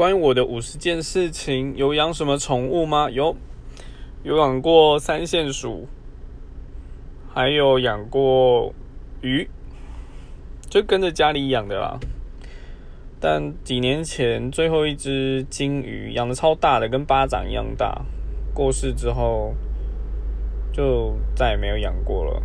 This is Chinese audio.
关于我的五十件事情有养什么宠物吗？有有养过三线鼠还有养过鱼就跟着家里养的啦。但几年前最后一只金鱼养的超大的跟巴掌一样大过世之后就再也没有养过了。